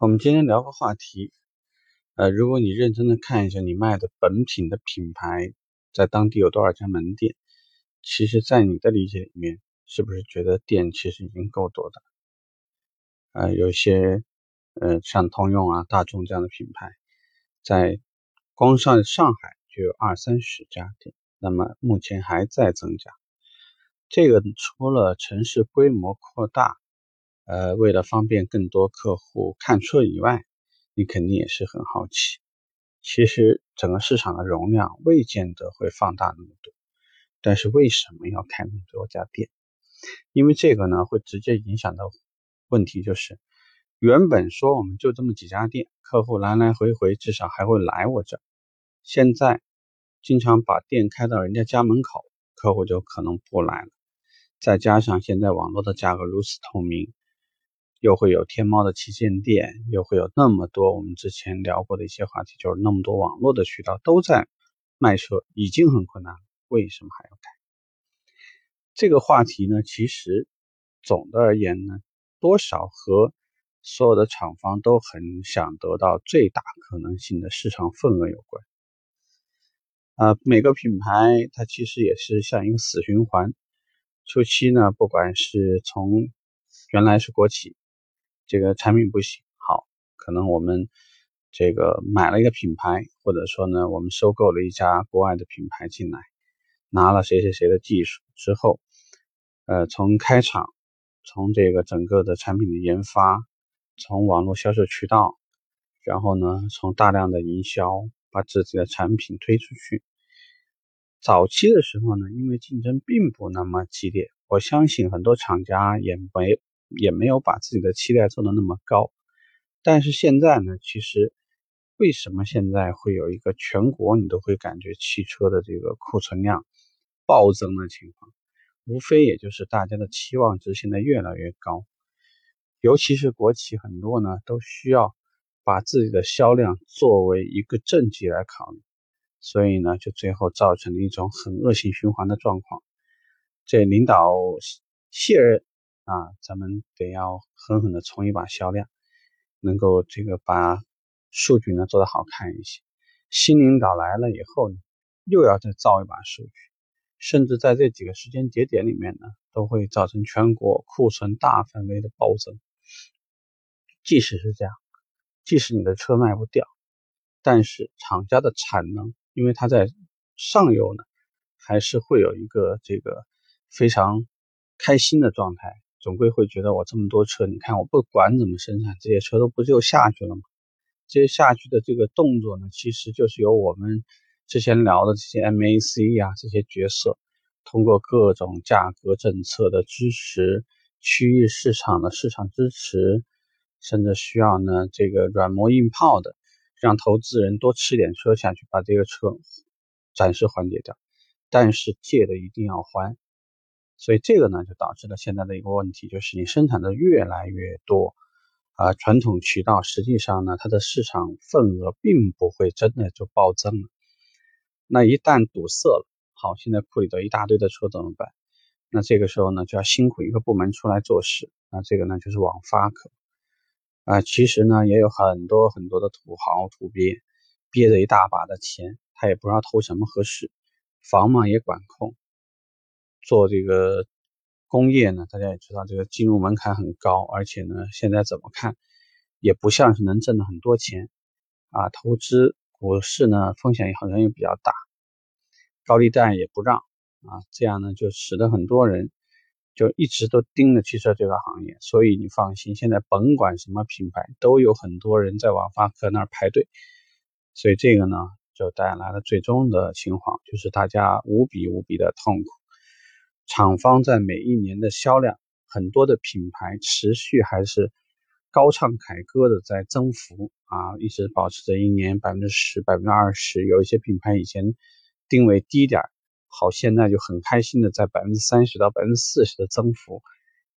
我们今天聊个话题，呃，如果你认真的看一下你卖的本品的品牌，在当地有多少家门店，其实，在你的理解里面，是不是觉得店其实已经够多的？呃，有些，呃，像通用啊、大众这样的品牌，在光上上海就有二三十家店，那么目前还在增加。这个除了城市规模扩大。呃，为了方便更多客户看车以外，你肯定也是很好奇。其实整个市场的容量未见得会放大那么多，但是为什么要开那么多家店？因为这个呢，会直接影响到问题，就是原本说我们就这么几家店，客户来来回回至少还会来我这，现在经常把店开到人家家门口，客户就可能不来了。再加上现在网络的价格如此透明。又会有天猫的旗舰店，又会有那么多我们之前聊过的一些话题，就是那么多网络的渠道都在卖车，已经很困难了，为什么还要开？这个话题呢，其实总的而言呢，多少和所有的厂方都很想得到最大可能性的市场份额有关。啊，每个品牌它其实也是像一个死循环，初期呢，不管是从原来是国企。这个产品不行，好，可能我们这个买了一个品牌，或者说呢，我们收购了一家国外的品牌进来，拿了谁谁谁的技术之后，呃，从开厂，从这个整个的产品的研发，从网络销售渠道，然后呢，从大量的营销，把自己的产品推出去。早期的时候呢，因为竞争并不那么激烈，我相信很多厂家也没。也没有把自己的期待做的那么高，但是现在呢，其实为什么现在会有一个全国你都会感觉汽车的这个库存量暴增的情况？无非也就是大家的期望值现在越来越高，尤其是国企很多呢，都需要把自己的销量作为一个政绩来考虑，所以呢，就最后造成了一种很恶性循环的状况。这领导卸任。啊，咱们得要狠狠的冲一把销量，能够这个把数据呢做得好看一些。新领导来了以后呢，又要再造一把数据，甚至在这几个时间节点里面呢，都会造成全国库存大范围的暴增。即使是这样，即使你的车卖不掉，但是厂家的产能，因为它在上游呢，还是会有一个这个非常开心的状态。总归会觉得我这么多车，你看我不管怎么生产，这些车都不就下去了吗？这些下去的这个动作呢，其实就是由我们之前聊的这些 MAC 呀这些角色，通过各种价格政策的支持、区域市场的市场支持，甚至需要呢这个软磨硬泡的，让投资人多吃点车下去，把这个车暂时缓解掉。但是借的一定要还。所以这个呢，就导致了现在的一个问题，就是你生产的越来越多，啊，传统渠道实际上呢，它的市场份额并不会真的就暴增了。那一旦堵塞了，好，现在库里头一大堆的车怎么办？那这个时候呢，就要辛苦一个部门出来做事。那这个呢，就是网发科。啊，其实呢，也有很多很多的土豪土鳖，憋着一大把的钱，他也不知道投什么合适，房嘛也管控。做这个工业呢，大家也知道，这个进入门槛很高，而且呢，现在怎么看也不像是能挣的很多钱啊。投资股市呢，风险也好像也比较大，高利贷也不让啊，这样呢，就使得很多人就一直都盯着汽车这个行业。所以你放心，现在甭管什么品牌，都有很多人在网发科那儿排队。所以这个呢，就带来了最终的情况，就是大家无比无比的痛苦。厂方在每一年的销量，很多的品牌持续还是高唱凯歌的在增幅啊，一直保持着一年百分之十、百分之二十。有一些品牌以前定位低点，好，现在就很开心的在百分之三十到百分之四十的增幅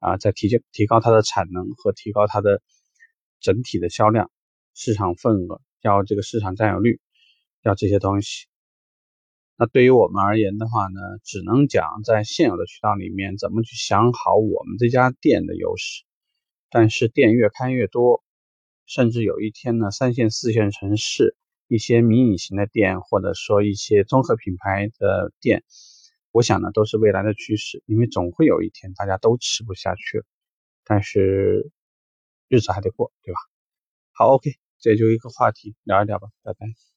啊，在提提高它的产能和提高它的整体的销量、市场份额，要这个市场占有率，要这些东西。那对于我们而言的话呢，只能讲在现有的渠道里面怎么去想好我们这家店的优势。但是店越开越多，甚至有一天呢，三线、四线城市一些迷你型的店，或者说一些综合品牌的店，我想呢，都是未来的趋势，因为总会有一天大家都吃不下去了。但是日子还得过，对吧？好，OK，这就一个话题，聊一聊吧，拜拜。